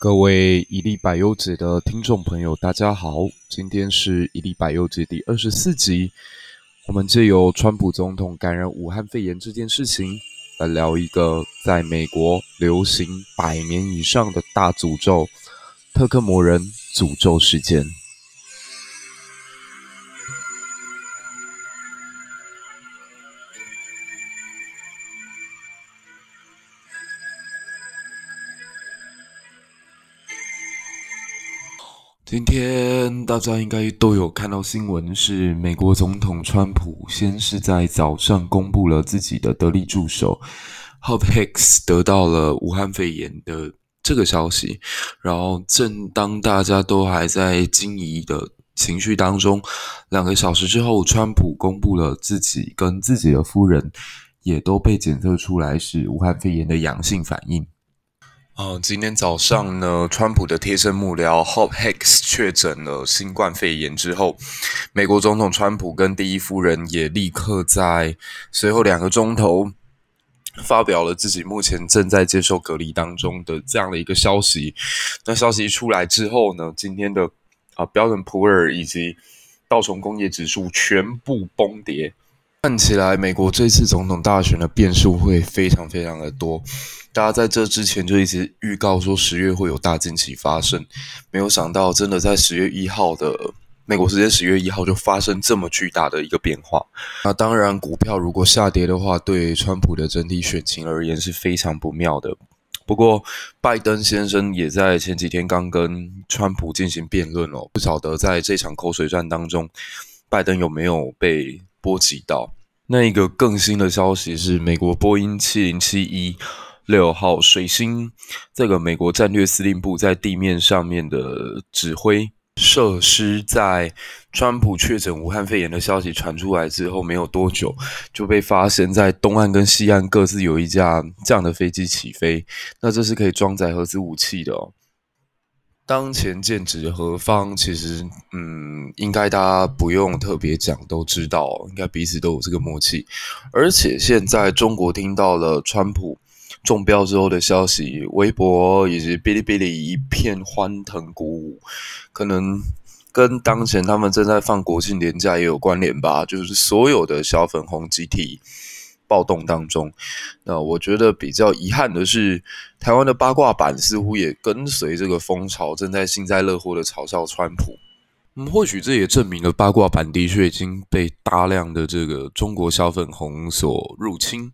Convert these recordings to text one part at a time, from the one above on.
各位一粒百忧解的听众朋友，大家好，今天是一粒百忧解第二十四集。我们借由川普总统感染武汉肺炎这件事情，来聊一个在美国流行百年以上的大诅咒——特克摩人诅咒事件。今天大家应该都有看到新闻，是美国总统川普先是在早上公布了自己的得力助手 Hope Hicks 得到了武汉肺炎的这个消息，然后正当大家都还在惊疑的情绪当中，两个小时之后，川普公布了自己跟自己的夫人也都被检测出来是武汉肺炎的阳性反应。哦，今天早上呢，川普的贴身幕僚 Hope Hicks 确诊了新冠肺炎之后，美国总统川普跟第一夫人也立刻在随后两个钟头发表了自己目前正在接受隔离当中的这样的一个消息。那消息一出来之后呢，今天的啊标准普尔以及道琼工业指数全部崩跌。看起来美国这次总统大选的变数会非常非常的多，大家在这之前就一直预告说十月会有大惊喜发生，没有想到真的在十月一号的美国时间十月一号就发生这么巨大的一个变化。那当然，股票如果下跌的话，对川普的整体选情而言是非常不妙的。不过，拜登先生也在前几天刚跟川普进行辩论哦，不晓得在这场口水战当中，拜登有没有被波及到。那一个更新的消息是，美国波音七零七一六号水星这个美国战略司令部在地面上面的指挥设施，在川普确诊武汉肺炎的消息传出来之后，没有多久就被发现，在东岸跟西岸各自有一架这样的飞机起飞。那这是可以装载核子武器的哦。当前剑指何方？其实，嗯，应该大家不用特别讲，都知道，应该彼此都有这个默契。而且现在中国听到了川普中标之后的消息，微博以及哔哩哔哩一片欢腾鼓舞，可能跟当前他们正在放国庆连假也有关联吧。就是所有的小粉红集体。暴动当中，那我觉得比较遗憾的是，台湾的八卦版似乎也跟随这个风潮，正在幸灾乐祸的嘲笑川普。嗯，或许这也证明了八卦版的确已经被大量的这个中国小粉红所入侵。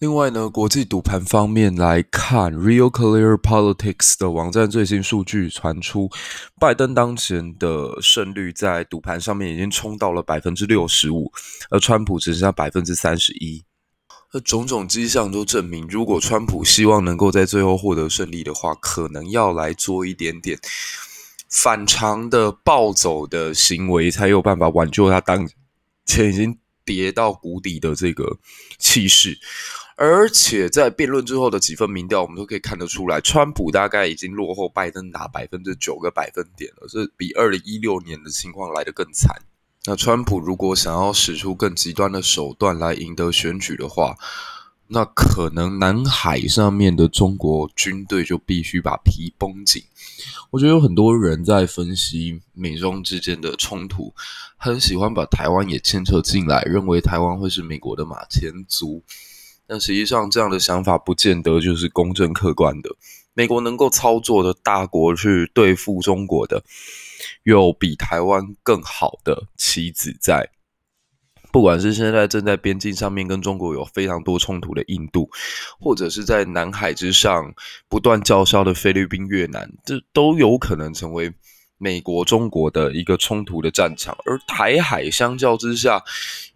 另外呢，国际赌盘方面来看，Real Clear Politics 的网站最新数据传出，拜登当前的胜率在赌盘上面已经冲到了百分之六十五，而川普只剩下百分之三十一。而种种迹象都证明，如果川普希望能够在最后获得胜利的话，可能要来做一点点反常的暴走的行为，才有办法挽救他当前已经跌到谷底的这个气势。而且在辩论之后的几份民调，我们都可以看得出来，川普大概已经落后拜登达百分之九个百分点了，这比二零一六年的情况来得更惨。那川普如果想要使出更极端的手段来赢得选举的话，那可能南海上面的中国军队就必须把皮绷紧。我觉得有很多人在分析美中之间的冲突，很喜欢把台湾也牵扯进来，认为台湾会是美国的马前卒。但实际上，这样的想法不见得就是公正客观的。美国能够操作的大国去对付中国的，有比台湾更好的棋子在。不管是现在正在边境上面跟中国有非常多冲突的印度，或者是在南海之上不断叫嚣的菲律宾、越南，这都有可能成为。美国、中国的一个冲突的战场，而台海相较之下，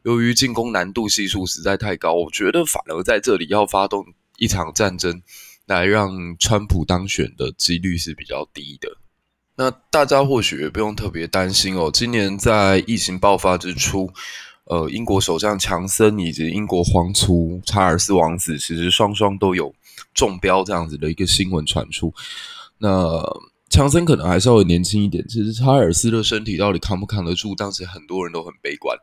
由于进攻难度系数实在太高，我觉得反而在这里要发动一场战争，来让川普当选的几率是比较低的。那大家或许也不用特别担心哦。今年在疫情爆发之初，呃，英国首相强森以及英国皇族查尔斯王子，其实双双都有中标这样子的一个新闻传出。那强森可能还稍微年轻一点，其实查尔斯的身体到底扛不扛得住？当时很多人都很悲观。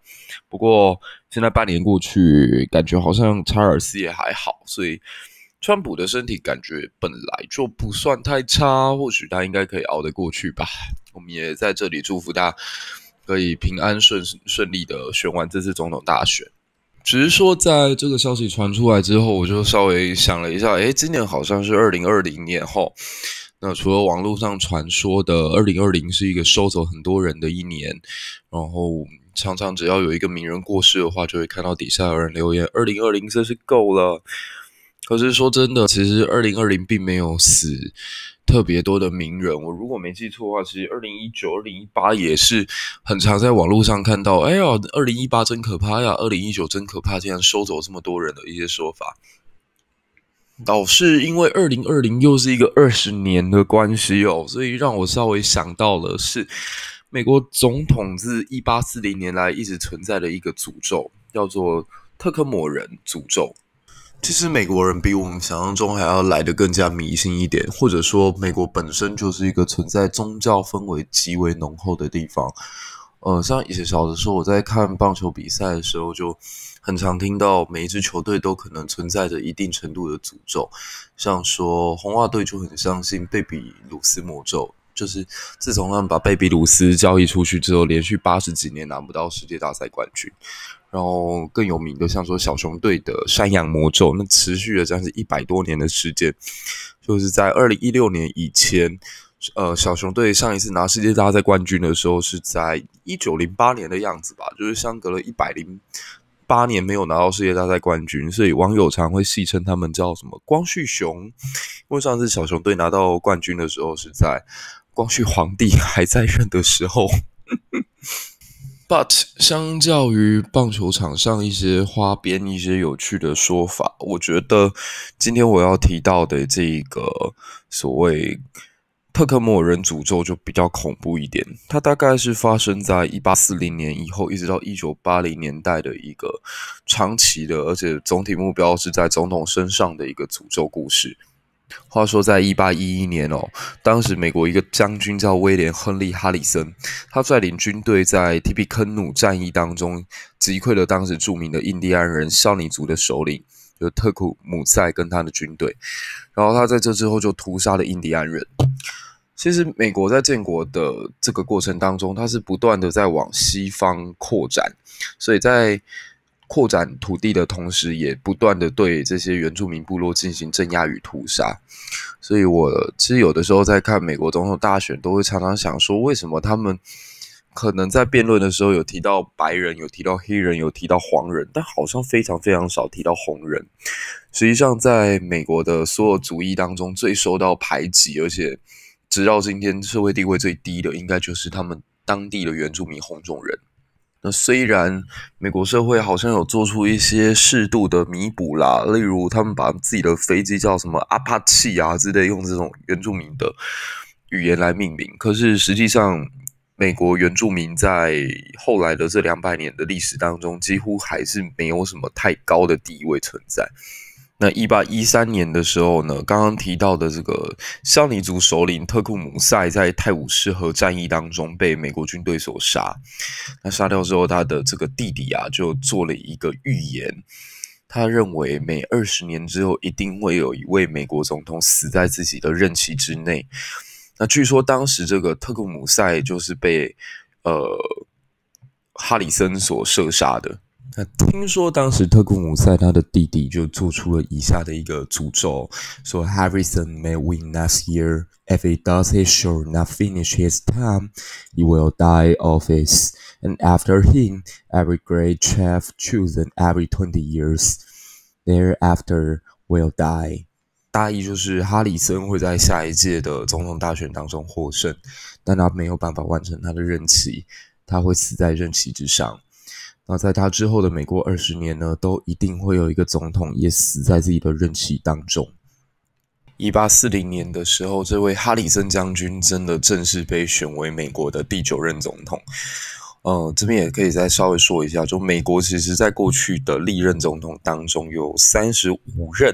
不过现在半年过去，感觉好像查尔斯也还好，所以川普的身体感觉本来就不算太差，或许他应该可以熬得过去吧。我们也在这里祝福他可以平安顺顺利的选完这次总统大选。只是说，在这个消息传出来之后，我就稍微想了一下，诶，今年好像是二零二零年后，那除了网络上传说的二零二零是一个收走很多人的一年，然后常常只要有一个名人过世的话，就会看到底下有人留言：“二零二零真是够了。”可是说真的，其实二零二零并没有死。特别多的名人，我如果没记错的话，其实二零一九、二零一八也是很常在网络上看到。哎呀，二零一八真可怕呀，二零一九真可怕，竟然收走这么多人的一些说法。倒是因为二零二零又是一个二十年的关系哦，所以让我稍微想到了是美国总统自一八四零年来一直存在的一个诅咒，叫做特克莫人诅咒。其实美国人比我们想象中还要来得更加迷信一点，或者说美国本身就是一个存在宗教氛围极为浓厚的地方。呃，像以前小的时候我在看棒球比赛的时候，就很常听到每一支球队都可能存在着一定程度的诅咒，像说红袜队就很相信贝比鲁斯魔咒，就是自从他们把贝比鲁斯交易出去之后，连续八十几年拿不到世界大赛冠军。然后更有名的，像说小熊队的山羊魔咒，那持续了将近一百多年的时间，就是在二零一六年以前，呃，小熊队上一次拿世界大赛冠军的时候是在一九零八年的样子吧，就是相隔了一百零八年没有拿到世界大赛冠军，所以网友常会戏称他们叫什么“光绪熊”，因为上次小熊队拿到冠军的时候是在光绪皇帝还在任的时候。But 相较于棒球场上一些花边、一些有趣的说法，我觉得今天我要提到的这个所谓特克莫人诅咒就比较恐怖一点。它大概是发生在一八四零年以后，一直到一九八零年代的一个长期的，而且总体目标是在总统身上的一个诅咒故事。话说，在一八一一年哦，当时美国一个将军叫威廉·亨利·哈里森，他率领军队在提比肯努战役当中击溃了当时著名的印第安人肖尼族的首领，就特库姆塞跟他的军队。然后他在这之后就屠杀了印第安人。其实，美国在建国的这个过程当中，它是不断的在往西方扩展，所以在。扩展土地的同时，也不断的对这些原住民部落进行镇压与屠杀。所以，我其实有的时候在看美国总统大选，都会常常想说，为什么他们可能在辩论的时候有提到白人，有提到黑人，有提到黄人，但好像非常非常少提到红人。实际上，在美国的所有族裔当中，最受到排挤，而且直到今天社会地位最低的，应该就是他们当地的原住民红种人。那虽然美国社会好像有做出一些适度的弥补啦，例如他们把自己的飞机叫什么阿帕契啊之类，用这种原住民的语言来命名。可是实际上，美国原住民在后来的这两百年的历史当中，几乎还是没有什么太高的地位存在。那一八一三年的时候呢，刚刚提到的这个肖尼族首领特库姆塞在泰晤士河战役当中被美国军队所杀。那杀掉之后，他的这个弟弟啊，就做了一个预言，他认为每二十年之后，一定会有一位美国总统死在自己的任期之内。那据说当时这个特库姆塞就是被呃哈里森所射杀的。那听说当时特库姆塞他的弟弟就做出了以下的一个诅咒，说 Harrison may win next year. If he does, he shall not finish his term. He will die of it. And after him, every great chief chosen every twenty years thereafter will die. 大意就是哈里森会在下一届的总统大选当中获胜，但他没有办法完成他的任期，他会死在任期之上。那在他之后的美国二十年呢，都一定会有一个总统也死在自己的任期当中。一八四零年的时候，这位哈里森将军真的正式被选为美国的第九任总统。呃，这边也可以再稍微说一下，就美国其实在过去的历任总统当中，有三十五任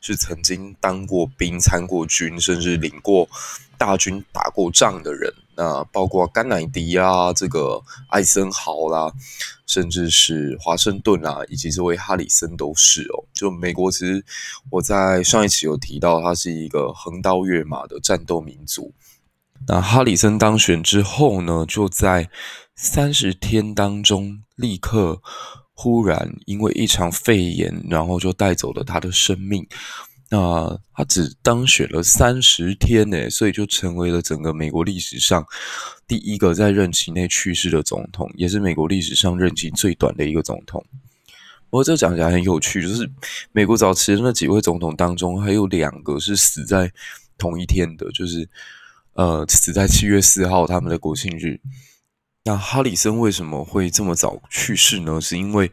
是曾经当过兵、参过军，甚至领过大军、打过仗的人。那包括甘乃迪啊，这个艾森豪啦，甚至是华盛顿啊，以及这位哈里森都是哦。就美国，其实我在上一期有提到，它是一个横刀跃马的战斗民族。那哈里森当选之后呢，就在三十天当中，立刻忽然因为一场肺炎，然后就带走了他的生命。那他只当选了三十天呢，所以就成为了整个美国历史上第一个在任期内去世的总统，也是美国历史上任期最短的一个总统。不过这讲起来很有趣，就是美国早期的那几位总统当中，还有两个是死在同一天的，就是。呃，死在七月四号，他们的国庆日。那哈里森为什么会这么早去世呢？是因为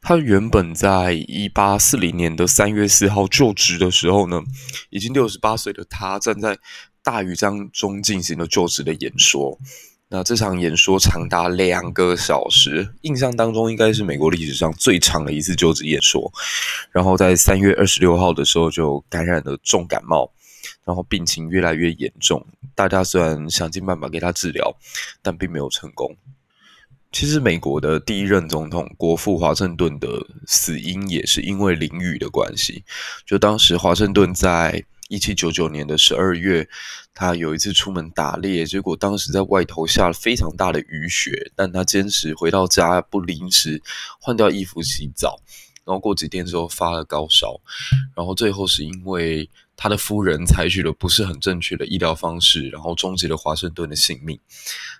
他原本在一八四零年的三月四号就职的时候呢，已经六十八岁的他站在大雨当中进行了就职的演说。那这场演说长达两个小时，印象当中应该是美国历史上最长的一次就职演说。然后在三月二十六号的时候就感染了重感冒。然后病情越来越严重，大家虽然想尽办法给他治疗，但并没有成功。其实，美国的第一任总统国父华盛顿的死因也是因为淋雨的关系。就当时华盛顿在一七九九年的十二月，他有一次出门打猎，结果当时在外头下了非常大的雨雪，但他坚持回到家不淋湿换掉衣服洗澡，然后过几天之后发了高烧，然后最后是因为。他的夫人采取了不是很正确的医疗方式，然后终结了华盛顿的性命。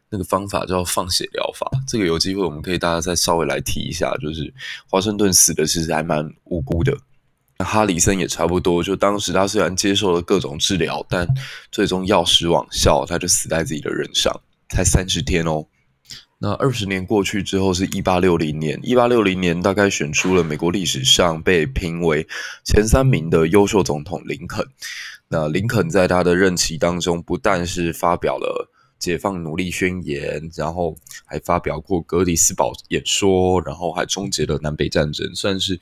那个方法叫放血疗法。这个有机会我们可以大家再稍微来提一下，就是华盛顿死的其实还蛮无辜的。哈里森也差不多，就当时他虽然接受了各种治疗，但最终药石罔效，他就死在自己的任上，才三十天哦。那二十年过去之后，是一八六零年。一八六零年，大概选出了美国历史上被评为前三名的优秀总统林肯。那林肯在他的任期当中，不但是发表了解放奴隶宣言，然后还发表过格里斯堡演说，然后还终结了南北战争，算是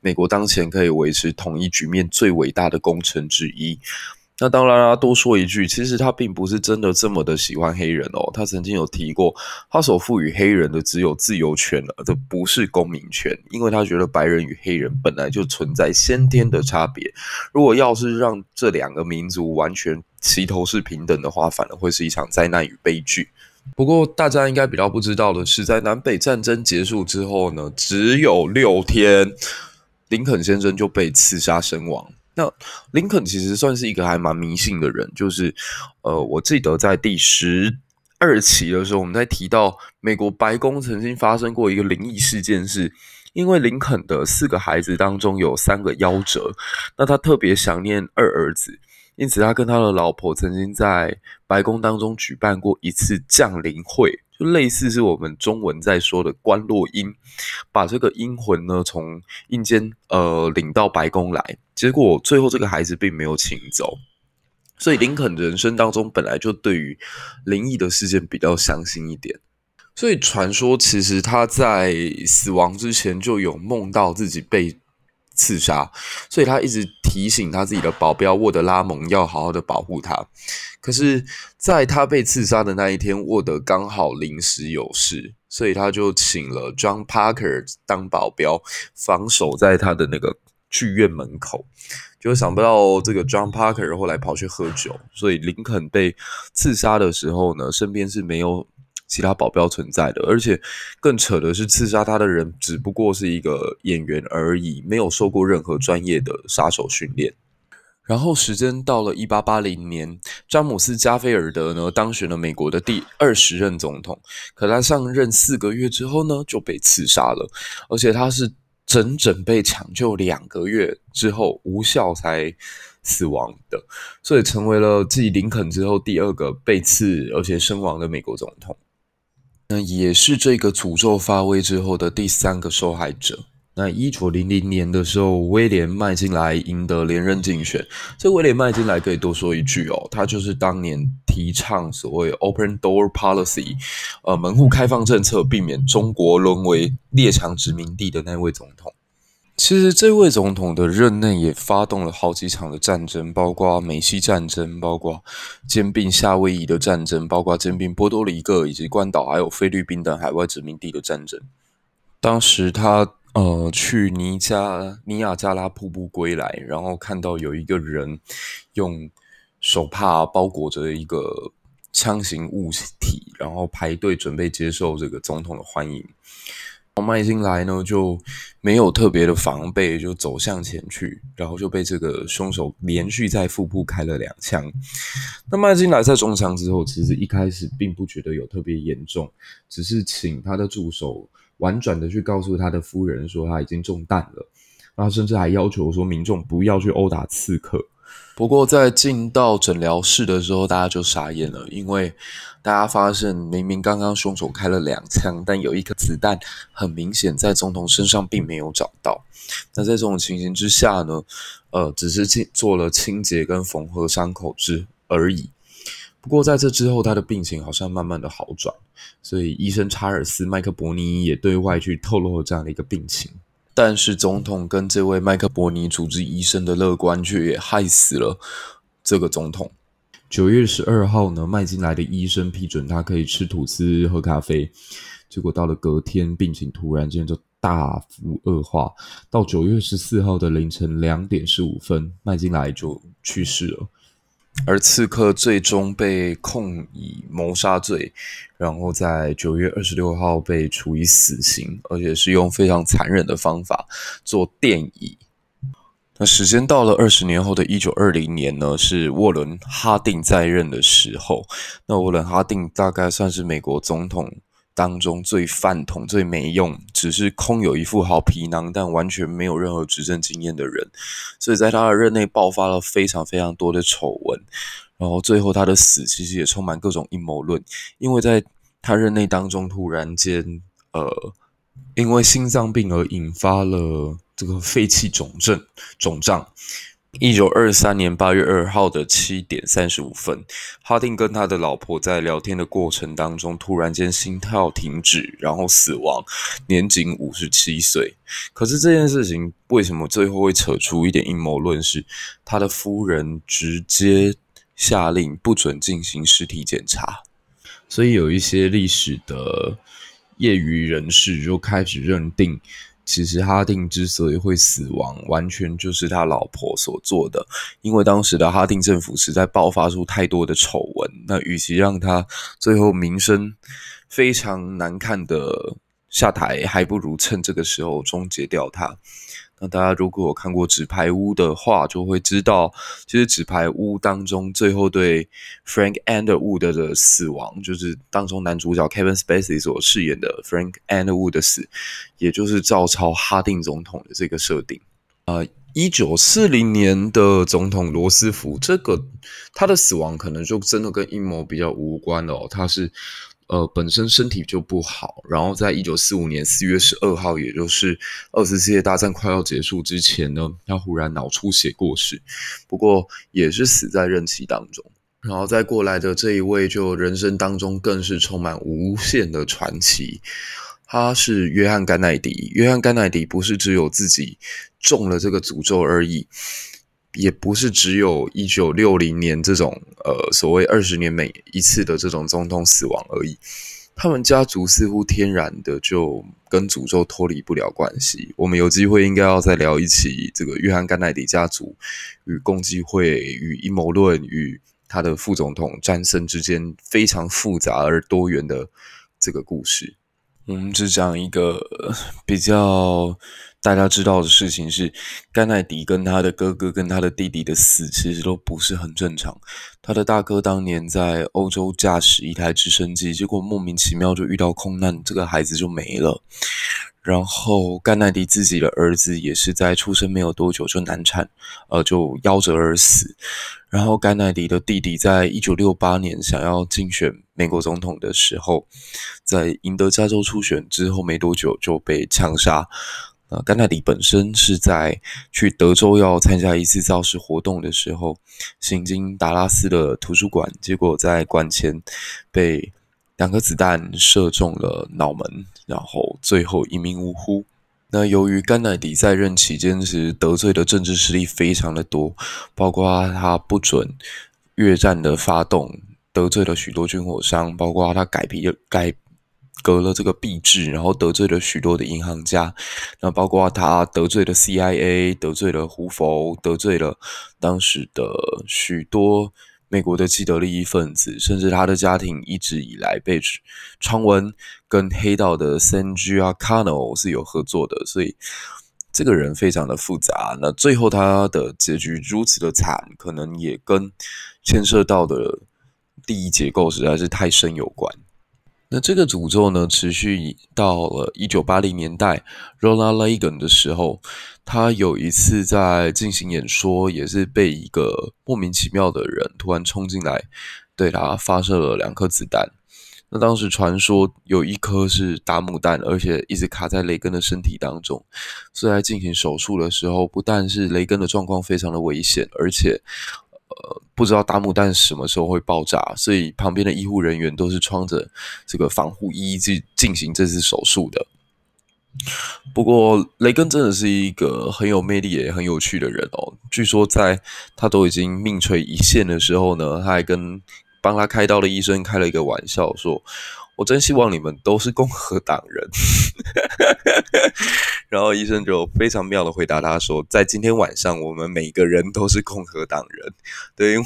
美国当前可以维持统一局面最伟大的功臣之一。那当然啦，多说一句，其实他并不是真的这么的喜欢黑人哦。他曾经有提过，他所赋予黑人的只有自由权了，这不是公民权，因为他觉得白人与黑人本来就存在先天的差别。如果要是让这两个民族完全齐头式平等的话，反而会是一场灾难与悲剧。不过大家应该比较不知道的是，在南北战争结束之后呢，只有六天，林肯先生就被刺杀身亡。那林肯其实算是一个还蛮迷信的人，就是，呃，我记得在第十二期的时候，我们在提到美国白宫曾经发生过一个灵异事件，是因为林肯的四个孩子当中有三个夭折，那他特别想念二儿子，因此他跟他的老婆曾经在白宫当中举办过一次降临会。就类似是我们中文在说的观落阴，把这个阴魂呢从阴间呃领到白宫来，结果最后这个孩子并没有请走，所以林肯人生当中本来就对于灵异的事件比较相信一点，所以传说其实他在死亡之前就有梦到自己被刺杀，所以他一直提醒他自己的保镖沃德拉蒙要好好的保护他。可是，在他被刺杀的那一天，沃德刚好临时有事，所以他就请了 John Parker 当保镖，防守在他的那个剧院门口。就想不到这个 John Parker 后来跑去喝酒，所以林肯被刺杀的时候呢，身边是没有。其他保镖存在的，而且更扯的是，刺杀他的人只不过是一个演员而已，没有受过任何专业的杀手训练。然后时间到了一八八零年，詹姆斯·加菲尔德呢当选了美国的第二十任总统，可他上任四个月之后呢就被刺杀了，而且他是整整被抢救两个月之后无效才死亡的，所以成为了继林肯之后第二个被刺而且身亡的美国总统。那也是这个诅咒发威之后的第三个受害者。那一九零零年的时候，威廉麦金莱赢得连任竞选。这威廉麦金莱可以多说一句哦，他就是当年提倡所谓 “open door policy”，呃，门户开放政策，避免中国沦为列强殖民地的那位总统。其实这位总统的任内也发动了好几场的战争，包括美西战争，包括兼并夏威夷的战争，包括兼并波多黎各以及关岛还有菲律宾等海外殖民地的战争。当时他呃去尼加尼亚加拉瀑布归来，然后看到有一个人用手帕包裹着一个枪形物体，然后排队准备接受这个总统的欢迎。麦金莱呢，就没有特别的防备，就走向前去，然后就被这个凶手连续在腹部开了两枪。那麦金莱在中枪之后，其实一开始并不觉得有特别严重，只是请他的助手婉转的去告诉他的夫人说他已经中弹了，然后甚至还要求说民众不要去殴打刺客。不过在进到诊疗室的时候，大家就傻眼了，因为大家发现明明刚刚凶手开了两枪，但有一颗子弹很明显在总统身上并没有找到。那在这种情形之下呢，呃，只是清做了清洁跟缝合伤口之而已。不过在这之后，他的病情好像慢慢的好转，所以医生查尔斯麦克伯尼也对外去透露了这样的一个病情。但是总统跟这位麦克伯尼主治医生的乐观，却也害死了这个总统。九月十二号呢，迈进来的医生批准他可以吃吐司、喝咖啡。结果到了隔天，病情突然间就大幅恶化。到九月十四号的凌晨两点十五分，迈进来就去世了。而刺客最终被控以谋杀罪，然后在九月二十六号被处以死刑，而且是用非常残忍的方法做电椅。那时间到了二十年后的一九二零年呢，是沃伦·哈定在任的时候。那沃伦·哈定大概算是美国总统当中最饭桶、最没用，只是空有一副好皮囊，但完全没有任何执政经验的人，所以在他的任内爆发了非常非常多的丑闻，然后最后他的死其实也充满各种阴谋论，因为在他任内当中突然间，呃，因为心脏病而引发了这个肺气肿症肿胀。一九二三年八月二号的七点三十五分，哈定跟他的老婆在聊天的过程当中，突然间心跳停止，然后死亡，年仅五十七岁。可是这件事情为什么最后会扯出一点阴谋论？是他的夫人直接下令不准进行尸体检查，所以有一些历史的业余人士就开始认定。其实哈定之所以会死亡，完全就是他老婆所做的。因为当时的哈定政府实在爆发出太多的丑闻，那与其让他最后名声非常难看的下台，还不如趁这个时候终结掉他。那大家如果有看过《纸牌屋》的话，就会知道，其实《纸牌屋》当中最后对 Frank Underwood 的死亡，就是当中男主角 Kevin Spacey 所饰演的 Frank Underwood 的死，也就是照抄哈定总统的这个设定。呃，一九四零年的总统罗斯福，这个他的死亡可能就真的跟阴谋比较无关了哦，他是。呃，本身身体就不好，然后在一九四五年四月十二号，也就是二次世界大战快要结束之前呢，他忽然脑出血过世，不过也是死在任期当中。然后再过来的这一位，就人生当中更是充满无限的传奇，他是约翰甘乃迪。约翰甘乃迪不是只有自己中了这个诅咒而已。也不是只有一九六零年这种呃所谓二十年每一次的这种总统死亡而已，他们家族似乎天然的就跟诅咒脱离不了关系。我们有机会应该要再聊一起这个约翰甘乃迪家族与共济会与阴谋论与他的副总统詹森之间非常复杂而多元的这个故事。我们只讲一个比较。大家知道的事情是，甘乃迪跟他的哥哥跟他的弟弟的死其实都不是很正常。他的大哥当年在欧洲驾驶一台直升机，结果莫名其妙就遇到空难，这个孩子就没了。然后甘乃迪自己的儿子也是在出生没有多久就难产，呃，就夭折而死。然后甘乃迪的弟弟在一九六八年想要竞选美国总统的时候，在赢得加州初选之后没多久就被枪杀。呃，甘乃迪本身是在去德州要参加一次造势活动的时候，行经达拉斯的图书馆，结果在馆前被两颗子弹射中了脑门，然后最后一命呜呼。那由于甘乃迪在任期间时得罪的政治势力非常的多，包括他不准越战的发动，得罪了许多军火商，包括他改皮改隔了这个币制，然后得罪了许多的银行家，那包括他得罪了 CIA，得罪了胡佛，得罪了当时的许多。美国的既得利益分子，甚至他的家庭一直以来被传闻跟黑道的 San g i a c a n o 是有合作的，所以这个人非常的复杂。那最后他的结局如此的惨，可能也跟牵涉到的利益结构实在是太深有关。那这个诅咒呢，持续到了一九八零年代，Ronald Reagan 的时候，他有一次在进行演说，也是被一个莫名其妙的人突然冲进来，对他发射了两颗子弹。那当时传说有一颗是打母弹，而且一直卡在雷根的身体当中，所以在进行手术的时候，不但是雷根的状况非常的危险，而且。不知道大木弹什么时候会爆炸，所以旁边的医护人员都是穿着这个防护衣去进行这次手术的。不过，雷根真的是一个很有魅力也很有趣的人哦。据说，在他都已经命垂一线的时候呢，他还跟帮他开刀的医生开了一个玩笑说。我真希望你们都是共和党人，然后医生就非常妙的回答他说，在今天晚上，我们每个人都是共和党人。对，因为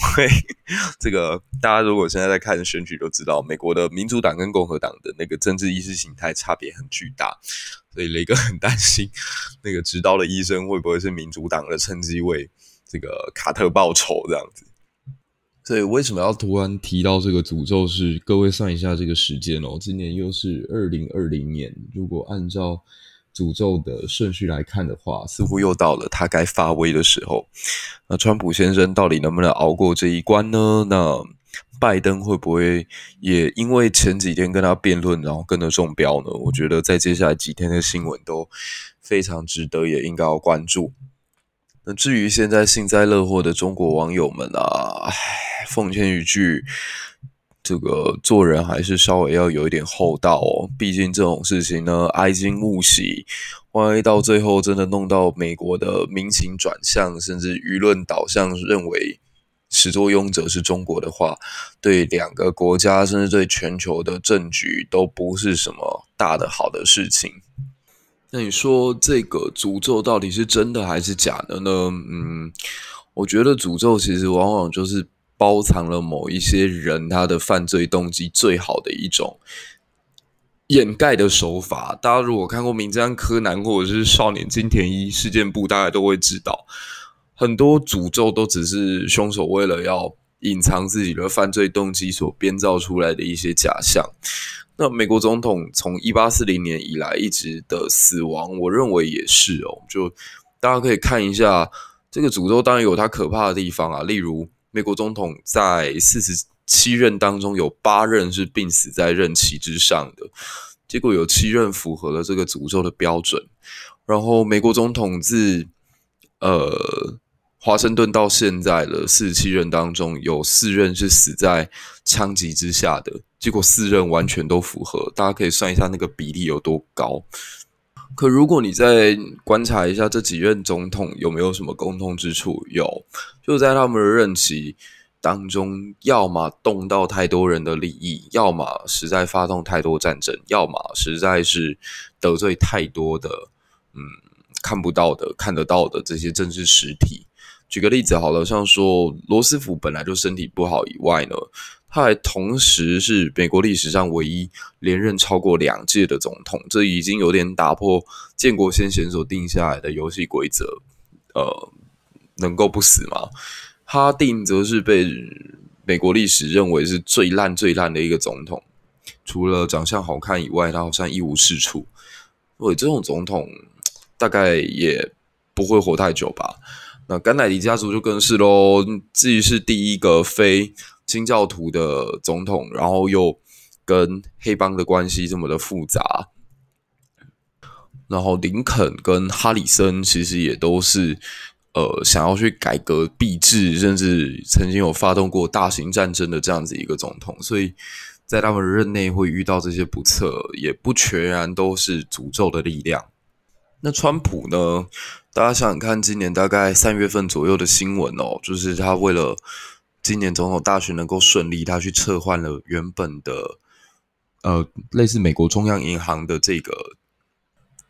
这个大家如果现在在看选举，都知道美国的民主党跟共和党的那个政治意识形态差别很巨大，所以雷根很担心那个执刀的医生会不会是民主党的，趁机为这个卡特报仇这样子。对为什么要突然提到这个诅咒是？是各位算一下这个时间哦，今年又是二零二零年。如果按照诅咒的顺序来看的话，似乎又到了他该发威的时候。那川普先生到底能不能熬过这一关呢？那拜登会不会也因为前几天跟他辩论，然后跟着中标呢？我觉得在接下来几天的新闻都非常值得，也应该要关注。那至于现在幸灾乐祸的中国网友们啊，唉，奉劝一句，这个做人还是稍微要有一点厚道哦。毕竟这种事情呢，哀矜勿喜，万一到最后真的弄到美国的民情转向，甚至舆论导向认为始作俑者是中国的话，对两个国家甚至对全球的政局都不是什么大的好的事情。那你说这个诅咒到底是真的还是假的呢？嗯，我觉得诅咒其实往往就是包藏了某一些人他的犯罪动机最好的一种掩盖的手法。大家如果看过《名侦探柯南》或者是《少年金田一事件簿》，大家都会知道，很多诅咒都只是凶手为了要隐藏自己的犯罪动机所编造出来的一些假象。那美国总统从一八四零年以来一直的死亡，我认为也是哦。就大家可以看一下这个诅咒，当然有它可怕的地方啊。例如，美国总统在四十七任当中，有八任是病死在任期之上的，结果有七任符合了这个诅咒的标准。然后，美国总统自呃。华盛顿到现在的四十七任当中，有四任是死在枪击之下的，结果四任完全都符合，大家可以算一下那个比例有多高。可如果你再观察一下这几任总统有没有什么共通之处，有，就在他们的任期当中，要么动到太多人的利益，要么实在发动太多战争，要么实在是得罪太多的，嗯，看不到的、看得到的这些政治实体。举个例子好了，像说罗斯福本来就身体不好以外呢，他还同时是美国历史上唯一连任超过两届的总统，这已经有点打破建国先贤所定下来的游戏规则。呃，能够不死吗？哈定则是被美国历史认为是最烂最烂的一个总统，除了长相好看以外，他好像一无是处。所以这种总统大概也不会活太久吧。那甘乃迪家族就更是喽，自己是第一个非清教徒的总统，然后又跟黑帮的关系这么的复杂。然后林肯跟哈里森其实也都是呃想要去改革币制，甚至曾经有发动过大型战争的这样子一个总统，所以在他们任内会遇到这些不测，也不全然都是诅咒的力量。那川普呢？大家想想看，今年大概三月份左右的新闻哦，就是他为了今年总统大选能够顺利，他去撤换了原本的呃类似美国中央银行的这个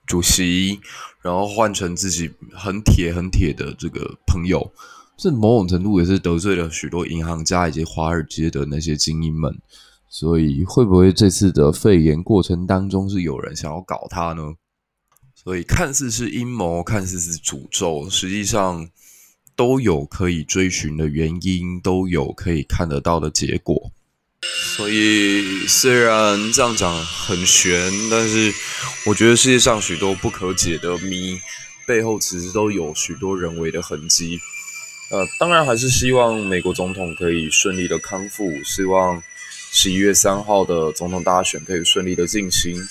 主席，然后换成自己很铁很铁的这个朋友，这某种程度也是得罪了许多银行家以及华尔街的那些精英们。所以会不会这次的肺炎过程当中是有人想要搞他呢？所以看似是阴谋，看似是诅咒，实际上都有可以追寻的原因，都有可以看得到的结果。所以虽然这样讲很玄，但是我觉得世界上许多不可解的谜背后，其实都有许多人为的痕迹。呃，当然还是希望美国总统可以顺利的康复，希望十一月三号的总统大选可以顺利的进行。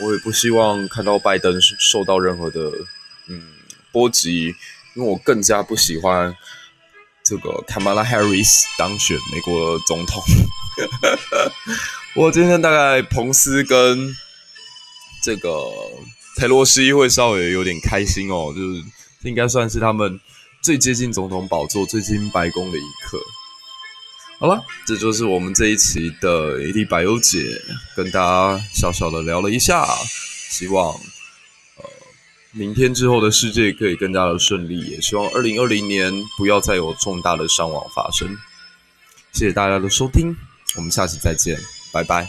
我也不希望看到拜登受到任何的嗯波及，因为我更加不喜欢这个 Kamala Harris 当选美国总统。我今天大概彭斯跟这个佩洛西会稍微有点开心哦，就是应该算是他们最接近总统宝座、最近白宫的一刻。好了，这就是我们这一期的一粒百忧解，跟大家小小的聊了一下，希望明天之后的世界可以更加的顺利，也希望二零二零年不要再有重大的伤亡发生。谢谢大家的收听，我们下期再见，拜拜。